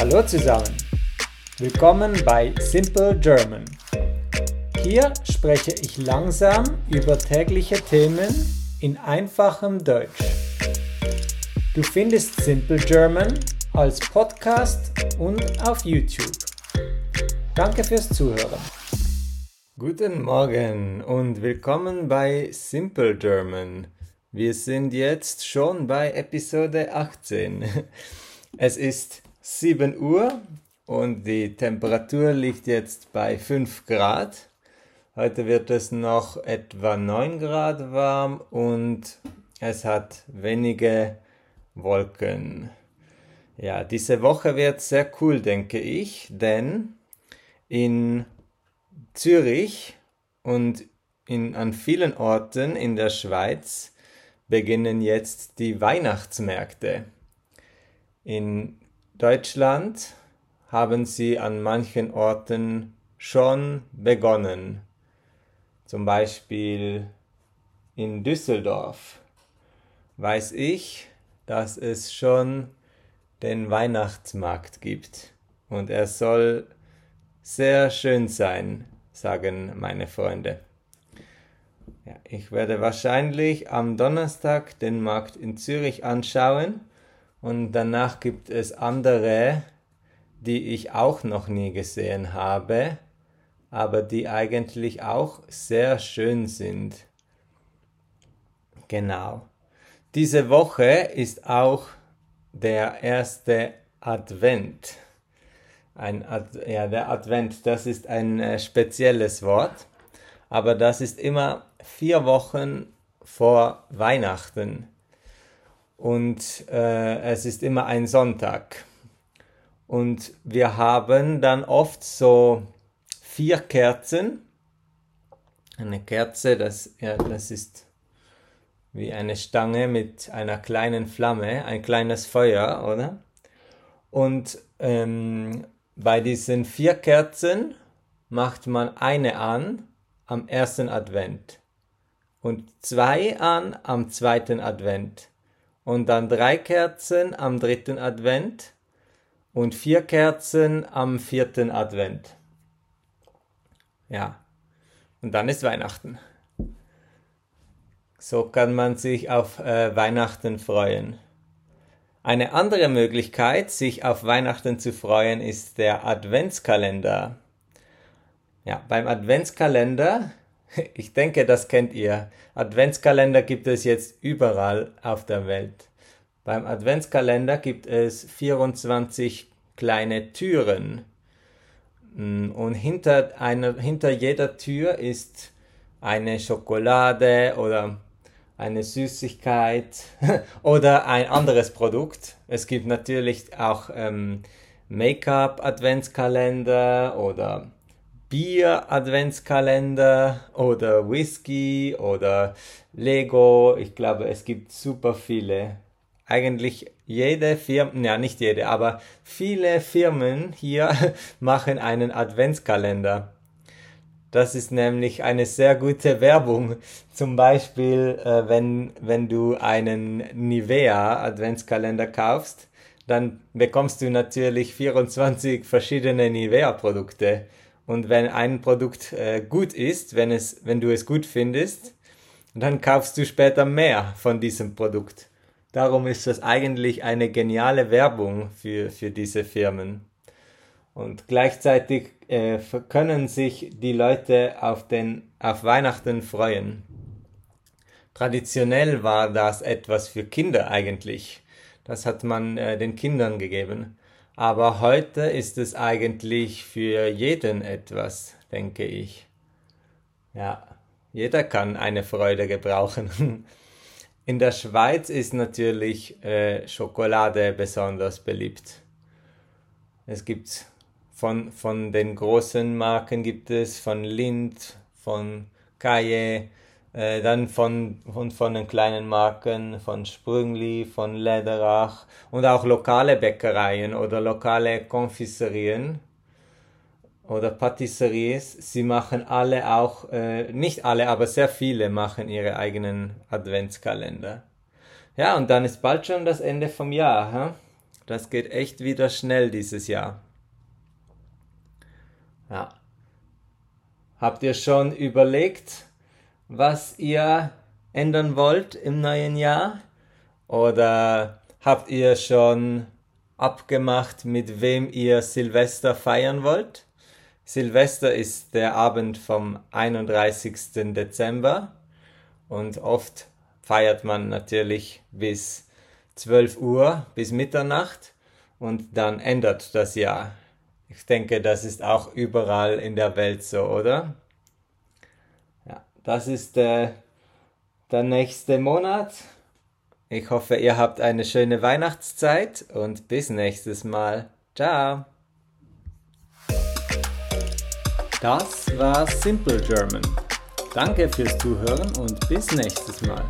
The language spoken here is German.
Hallo zusammen. Willkommen bei Simple German. Hier spreche ich langsam über tägliche Themen in einfachem Deutsch. Du findest Simple German als Podcast und auf YouTube. Danke fürs Zuhören. Guten Morgen und willkommen bei Simple German. Wir sind jetzt schon bei Episode 18. Es ist 7 Uhr und die Temperatur liegt jetzt bei 5 Grad. Heute wird es noch etwa 9 Grad warm und es hat wenige Wolken. Ja, diese Woche wird sehr cool, denke ich, denn in Zürich und in, an vielen Orten in der Schweiz beginnen jetzt die Weihnachtsmärkte. In Deutschland haben sie an manchen Orten schon begonnen. Zum Beispiel in Düsseldorf weiß ich, dass es schon den Weihnachtsmarkt gibt. Und er soll sehr schön sein, sagen meine Freunde. Ja, ich werde wahrscheinlich am Donnerstag den Markt in Zürich anschauen und danach gibt es andere, die ich auch noch nie gesehen habe, aber die eigentlich auch sehr schön sind. Genau. Diese Woche ist auch der erste Advent. Ein Ad ja, der Advent, das ist ein äh, spezielles Wort, aber das ist immer vier Wochen vor Weihnachten und äh, es ist immer ein Sonntag. Und wir haben dann oft so vier Kerzen. Eine Kerze, das, ja, das ist wie eine Stange mit einer kleinen Flamme, ein kleines Feuer, oder? Und ähm, bei diesen vier Kerzen macht man eine an am ersten Advent und zwei an am zweiten Advent und dann drei Kerzen am dritten Advent und vier Kerzen am vierten Advent. Ja, und dann ist Weihnachten. So kann man sich auf äh, Weihnachten freuen. Eine andere Möglichkeit, sich auf Weihnachten zu freuen, ist der Adventskalender. Ja, beim Adventskalender, ich denke, das kennt ihr. Adventskalender gibt es jetzt überall auf der Welt. Beim Adventskalender gibt es 24 kleine Türen. Und hinter, einer, hinter jeder Tür ist eine Schokolade oder eine Süßigkeit oder ein anderes Produkt. Es gibt natürlich auch ähm, Make-up-Adventskalender oder Bier-Adventskalender oder Whisky oder Lego. Ich glaube, es gibt super viele. Eigentlich jede Firma, ja nicht jede, aber viele Firmen hier machen einen Adventskalender. Das ist nämlich eine sehr gute Werbung. Zum Beispiel, äh, wenn, wenn du einen Nivea Adventskalender kaufst, dann bekommst du natürlich 24 verschiedene Nivea Produkte. Und wenn ein Produkt äh, gut ist, wenn, es, wenn du es gut findest, dann kaufst du später mehr von diesem Produkt. Darum ist das eigentlich eine geniale Werbung für, für diese Firmen. Und gleichzeitig äh, können sich die Leute auf, den, auf Weihnachten freuen. Traditionell war das etwas für Kinder eigentlich. Das hat man äh, den Kindern gegeben. Aber heute ist es eigentlich für jeden etwas, denke ich. Ja, jeder kann eine Freude gebrauchen. In der Schweiz ist natürlich äh, Schokolade besonders beliebt. Es gibt von, von den großen Marken gibt es von Lind, von Kaye, äh, dann von, von, von den kleinen Marken, von Sprüngli, von Lederach und auch lokale Bäckereien oder lokale Konfiserien oder Patisseries. Sie machen alle auch, äh, nicht alle, aber sehr viele machen ihre eigenen Adventskalender. Ja, und dann ist bald schon das Ende vom Jahr. Hm? das geht echt wieder schnell dieses Jahr. Ja. Habt ihr schon überlegt, was ihr ändern wollt im neuen Jahr? Oder habt ihr schon abgemacht, mit wem ihr Silvester feiern wollt? Silvester ist der Abend vom 31. Dezember und oft feiert man natürlich bis 12 Uhr, bis Mitternacht und dann ändert das Jahr. Ich denke, das ist auch überall in der Welt so, oder? Das ist äh, der nächste Monat. Ich hoffe, ihr habt eine schöne Weihnachtszeit und bis nächstes Mal. Ciao! Das war Simple German. Danke fürs Zuhören und bis nächstes Mal.